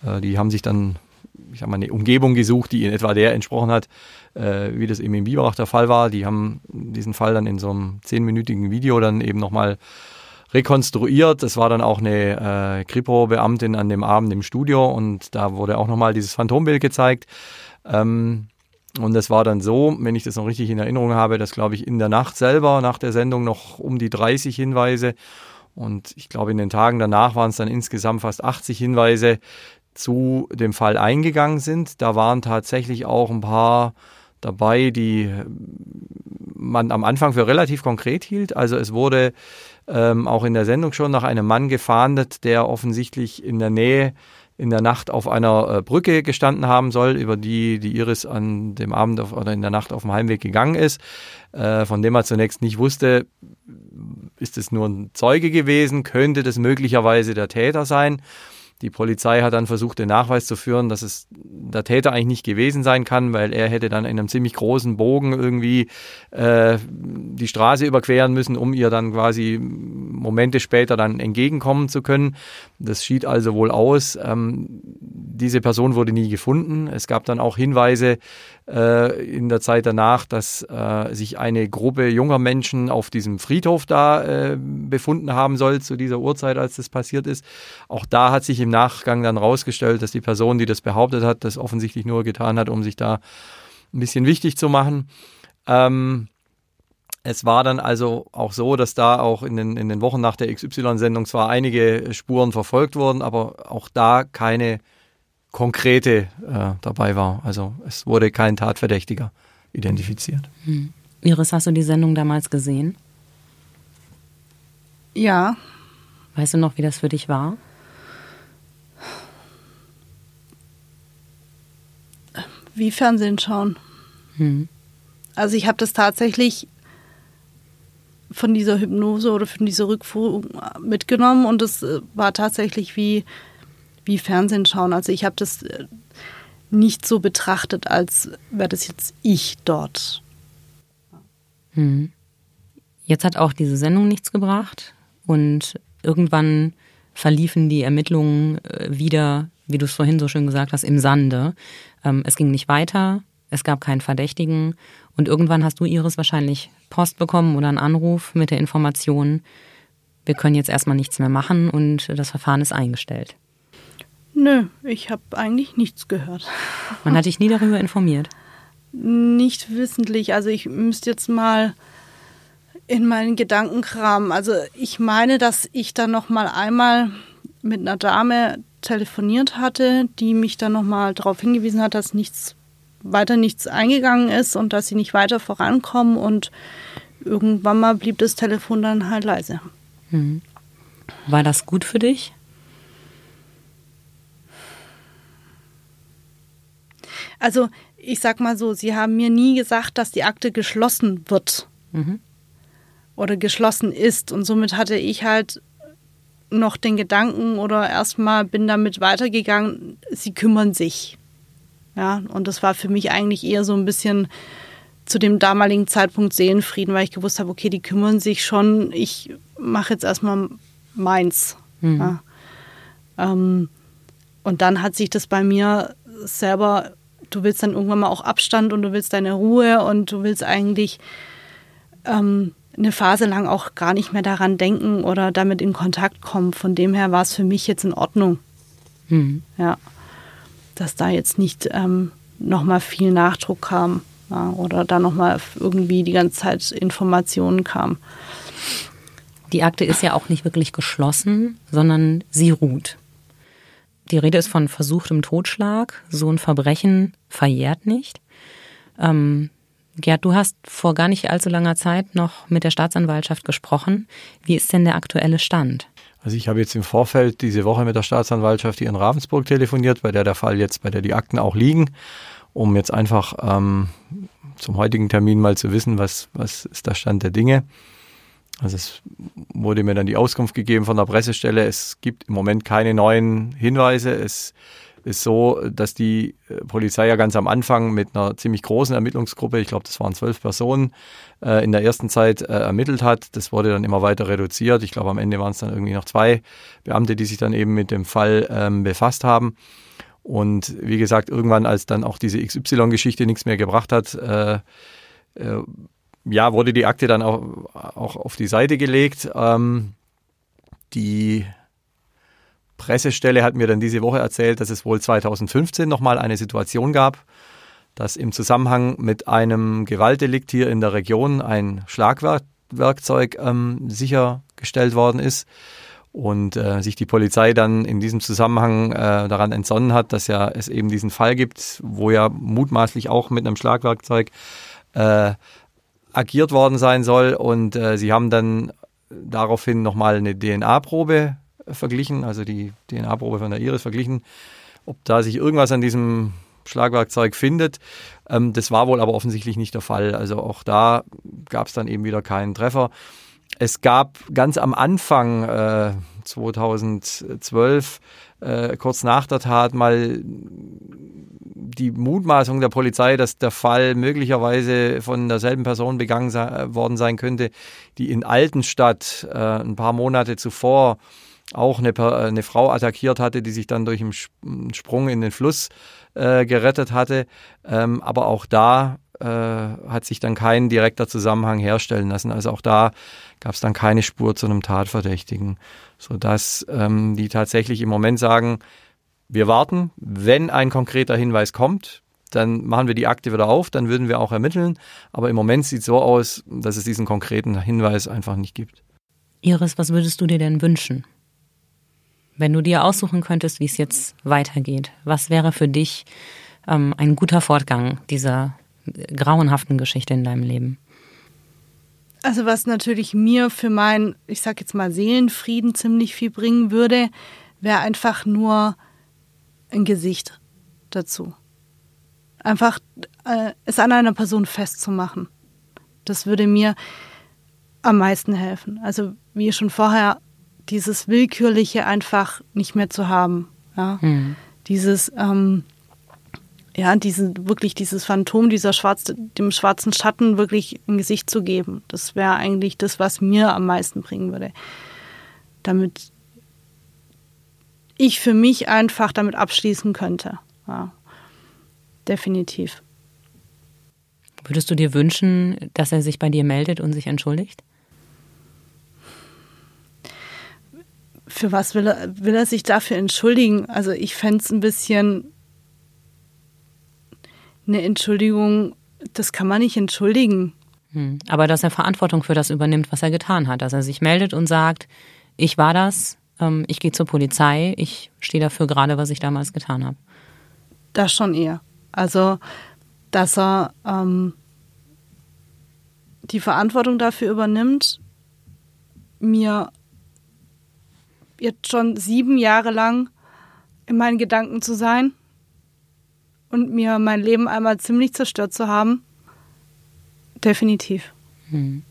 Äh, die haben sich dann, ich habe mal eine Umgebung gesucht, die in etwa der entsprochen hat, äh, wie das eben in Biberach der Fall war. Die haben diesen Fall dann in so einem zehnminütigen Video dann eben nochmal rekonstruiert. Das war dann auch eine äh, Kripo-Beamtin an dem Abend im Studio und da wurde auch nochmal dieses Phantombild gezeigt. Ähm, und es war dann so, wenn ich das noch richtig in Erinnerung habe, dass, glaube ich, in der Nacht selber, nach der Sendung, noch um die 30 Hinweise und ich glaube, in den Tagen danach waren es dann insgesamt fast 80 Hinweise zu dem Fall eingegangen sind. Da waren tatsächlich auch ein paar dabei, die man am Anfang für relativ konkret hielt. Also es wurde ähm, auch in der Sendung schon nach einem Mann gefahndet, der offensichtlich in der Nähe in der Nacht auf einer äh, Brücke gestanden haben soll, über die die Iris an dem Abend auf, oder in der Nacht auf dem Heimweg gegangen ist, äh, von dem er zunächst nicht wusste, ist es nur ein Zeuge gewesen, könnte das möglicherweise der Täter sein. Die Polizei hat dann versucht, den Nachweis zu führen, dass es der Täter eigentlich nicht gewesen sein kann, weil er hätte dann in einem ziemlich großen Bogen irgendwie äh, die Straße überqueren müssen, um ihr dann quasi Momente später dann entgegenkommen zu können. Das schied also wohl aus. Ähm, diese Person wurde nie gefunden. Es gab dann auch Hinweise, äh, in der Zeit danach, dass äh, sich eine Gruppe junger Menschen auf diesem Friedhof da äh, befunden haben soll zu dieser Uhrzeit, als das passiert ist. Auch da hat sich im Nachgang dann rausgestellt, dass die Person, die das behauptet hat, das offensichtlich nur getan hat, um sich da ein bisschen wichtig zu machen. Ähm, Es war dann also auch so, dass da auch in den, in den Wochen nach der XY-Sendung zwar einige Spuren verfolgt wurden, aber auch da keine konkrete äh, dabei war. Also es wurde kein Tatverdächtiger identifiziert.
Hm. Iris, hast du die Sendung damals gesehen?
Ja.
Weißt du noch, wie das für dich war?
Wie Fernsehen schauen. Hm. Also ich habe das tatsächlich von dieser Hypnose oder von dieser Rückführung mitgenommen und es äh, war tatsächlich wie, wie Fernsehen schauen. Also ich habe das äh, nicht so betrachtet, als wäre das jetzt ich dort.
Hm. Jetzt hat auch diese Sendung nichts gebracht und irgendwann verliefen die Ermittlungen äh, wieder, wie du es vorhin so schön gesagt hast, im Sande. Ähm, es ging nicht weiter, es gab keinen Verdächtigen und irgendwann hast du Iris wahrscheinlich Post bekommen oder einen Anruf mit der Information, wir können jetzt erstmal nichts mehr machen und das Verfahren ist eingestellt.
Nö, ich habe eigentlich nichts gehört.
Man hat dich nie darüber informiert?
Nicht wissentlich. Also ich müsste jetzt mal in meinen Gedanken kramen. Also ich meine, dass ich dann noch mal einmal mit einer Dame telefoniert hatte, die mich dann noch mal darauf hingewiesen hat, dass nichts weiter nichts eingegangen ist und dass sie nicht weiter vorankommen und irgendwann mal blieb das Telefon dann halt leise.
Hm. War das gut für dich?
Also ich sag mal so, sie haben mir nie gesagt, dass die Akte geschlossen wird mhm. oder geschlossen ist und somit hatte ich halt noch den Gedanken oder erstmal bin damit weitergegangen, sie kümmern sich. Ja, und das war für mich eigentlich eher so ein bisschen zu dem damaligen Zeitpunkt Seelenfrieden, weil ich gewusst habe, okay, die kümmern sich schon, ich mache jetzt erstmal meins. Mhm. Ja. Ähm, und dann hat sich das bei mir selber, du willst dann irgendwann mal auch Abstand und du willst deine Ruhe und du willst eigentlich ähm, eine Phase lang auch gar nicht mehr daran denken oder damit in Kontakt kommen. Von dem her war es für mich jetzt in Ordnung. Mhm. Ja dass da jetzt nicht ähm, nochmal viel Nachdruck kam ja, oder da nochmal irgendwie die ganze Zeit Informationen kamen.
Die Akte ist ja auch nicht wirklich geschlossen, sondern sie ruht. Die Rede ist von versuchtem Totschlag. So ein Verbrechen verjährt nicht. Ähm, Gerd, du hast vor gar nicht allzu langer Zeit noch mit der Staatsanwaltschaft gesprochen. Wie ist denn der aktuelle Stand?
Also ich habe jetzt im Vorfeld diese Woche mit der Staatsanwaltschaft hier in Ravensburg telefoniert, bei der der Fall jetzt, bei der die Akten auch liegen, um jetzt einfach ähm, zum heutigen Termin mal zu wissen, was, was ist der Stand der Dinge. Also es wurde mir dann die Auskunft gegeben von der Pressestelle, es gibt im Moment keine neuen Hinweise. Es ist so, dass die äh, Polizei ja ganz am Anfang mit einer ziemlich großen Ermittlungsgruppe, ich glaube, das waren zwölf Personen, äh, in der ersten Zeit äh, ermittelt hat. Das wurde dann immer weiter reduziert. Ich glaube, am Ende waren es dann irgendwie noch zwei Beamte, die sich dann eben mit dem Fall ähm, befasst haben. Und wie gesagt, irgendwann, als dann auch diese XY-Geschichte nichts mehr gebracht hat, äh, äh, ja, wurde die Akte dann auch, auch auf die Seite gelegt. Ähm, die Pressestelle hat mir dann diese Woche erzählt, dass es wohl 2015 nochmal eine Situation gab, dass im Zusammenhang mit einem Gewaltdelikt hier in der Region ein Schlagwerkzeug ähm, sichergestellt worden ist und äh, sich die Polizei dann in diesem Zusammenhang äh, daran entsonnen hat, dass ja es eben diesen Fall gibt, wo ja mutmaßlich auch mit einem Schlagwerkzeug äh, agiert worden sein soll und äh, sie haben dann daraufhin nochmal eine DNA-Probe verglichen, also die DNA-Probe von der Iris verglichen, ob da sich irgendwas an diesem Schlagwerkzeug findet. Ähm, das war wohl aber offensichtlich nicht der Fall. Also auch da gab es dann eben wieder keinen Treffer. Es gab ganz am Anfang äh, 2012, äh, kurz nach der Tat, mal die Mutmaßung der Polizei, dass der Fall möglicherweise von derselben Person begangen sei, worden sein könnte, die in Altenstadt äh, ein paar Monate zuvor auch eine, eine Frau attackiert hatte, die sich dann durch einen Sprung in den Fluss äh, gerettet hatte. Ähm, aber auch da äh, hat sich dann kein direkter Zusammenhang herstellen lassen. Also auch da gab es dann keine Spur zu einem Tatverdächtigen, sodass ähm, die tatsächlich im Moment sagen, wir warten, wenn ein konkreter Hinweis kommt, dann machen wir die Akte wieder auf, dann würden wir auch ermitteln. Aber im Moment sieht es so aus, dass es diesen konkreten Hinweis einfach nicht gibt.
Iris, was würdest du dir denn wünschen? Wenn du dir aussuchen könntest, wie es jetzt weitergeht, was wäre für dich ähm, ein guter Fortgang dieser grauenhaften Geschichte in deinem Leben?
Also was natürlich mir für meinen, ich sag jetzt mal Seelenfrieden ziemlich viel bringen würde, wäre einfach nur ein Gesicht dazu. Einfach äh, es an einer Person festzumachen. Das würde mir am meisten helfen. Also wie schon vorher, dieses Willkürliche einfach nicht mehr zu haben. Ja? Mhm. Dieses, ähm, ja, diesen, wirklich dieses Phantom, dieser schwarz, dem schwarzen Schatten wirklich ein Gesicht zu geben. Das wäre eigentlich das, was mir am meisten bringen würde. Damit ich für mich einfach damit abschließen könnte. Ja, definitiv.
Würdest du dir wünschen, dass er sich bei dir meldet und sich entschuldigt?
Für was will er, will er sich dafür entschuldigen? Also ich fände es ein bisschen eine Entschuldigung, das kann man nicht entschuldigen.
Hm. Aber dass er Verantwortung für das übernimmt, was er getan hat. Dass er sich meldet und sagt, ich war das, ähm, ich gehe zur Polizei, ich stehe dafür gerade, was ich damals getan habe.
Das schon eher. Also, dass er ähm, die Verantwortung dafür übernimmt, mir jetzt schon sieben Jahre lang in meinen Gedanken zu sein und mir mein Leben einmal ziemlich zerstört zu haben. Definitiv. Hm.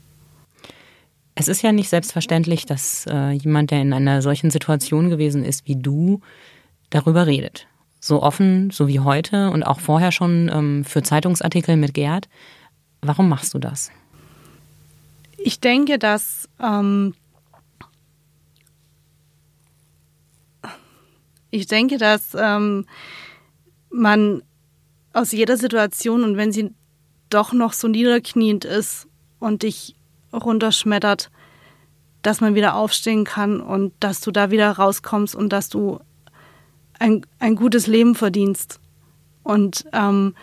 Es ist ja nicht selbstverständlich, dass äh, jemand, der in einer solchen Situation gewesen ist wie du, darüber redet. So offen, so wie heute und auch vorher schon ähm, für Zeitungsartikel mit Gerd. Warum machst du das?
Ich denke, dass ähm, ich denke, dass ähm, man aus jeder Situation und wenn sie doch noch so niederkniend ist und dich runterschmettert, dass man wieder aufstehen kann und dass du da wieder rauskommst und dass du ein, ein gutes Leben verdienst. Und ähm,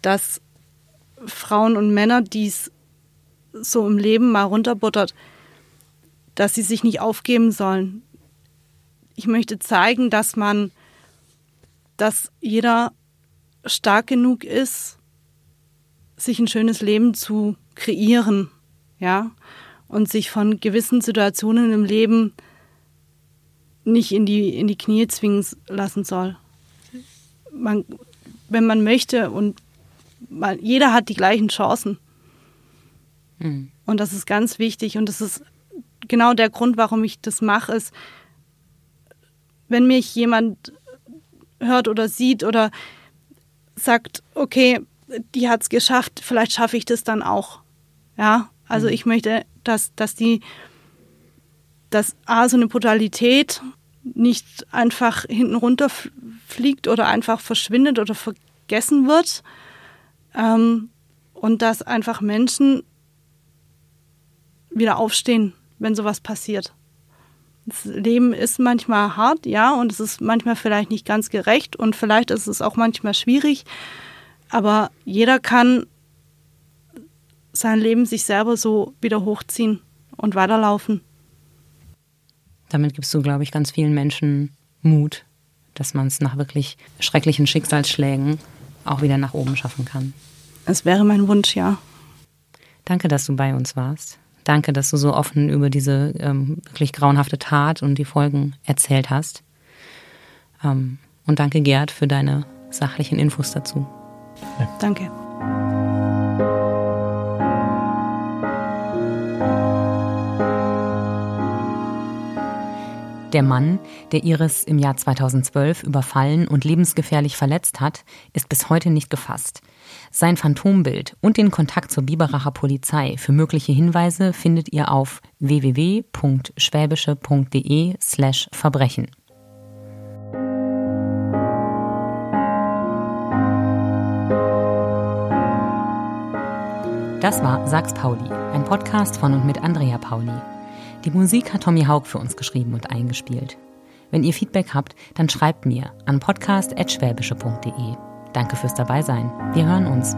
dass Frauen und Männer, die es so im Leben mal runterbuttert, dass sie sich nicht aufgeben sollen. Ich möchte zeigen, dass man, dass jeder stark genug ist, sich ein schönes Leben zu kreieren ja, und sich von gewissen Situationen im Leben nicht in die, in die Knie zwingen lassen soll. Man, wenn man möchte und man, jeder hat die gleichen Chancen. Mhm. Und das ist ganz wichtig und das ist genau der Grund, warum ich das mache, ist, wenn mich jemand hört oder sieht oder sagt, okay, die hat es geschafft, vielleicht schaffe ich das dann auch. Ja, also mhm. ich möchte, dass, dass die, dass A, so eine Brutalität nicht einfach hinten runterfliegt oder einfach verschwindet oder vergessen wird. Ähm, und dass einfach Menschen wieder aufstehen, wenn sowas passiert. Das Leben ist manchmal hart, ja, und es ist manchmal vielleicht nicht ganz gerecht und vielleicht ist es auch manchmal schwierig, aber jeder kann sein Leben sich selber so wieder hochziehen und weiterlaufen.
Damit gibst du, glaube ich, ganz vielen Menschen Mut, dass man es nach wirklich schrecklichen Schicksalsschlägen auch wieder nach oben schaffen kann.
Es wäre mein Wunsch, ja.
Danke, dass du bei uns warst. Danke, dass du so offen über diese ähm, wirklich grauenhafte Tat und die Folgen erzählt hast. Ähm, und danke, Gerd, für deine sachlichen Infos dazu.
Ja. Danke.
Der Mann, der Iris im Jahr 2012 überfallen und lebensgefährlich verletzt hat, ist bis heute nicht gefasst. Sein Phantombild und den Kontakt zur Biberacher Polizei für mögliche Hinweise findet ihr auf www.schwäbische.de slash Verbrechen. Das war Sachs Pauli, ein Podcast von und mit Andrea Pauli. Die Musik hat Tommy Haug für uns geschrieben und eingespielt. Wenn ihr Feedback habt, dann schreibt mir an podcast.schwäbische.de. Danke fürs Dabeisein. Wir hören uns.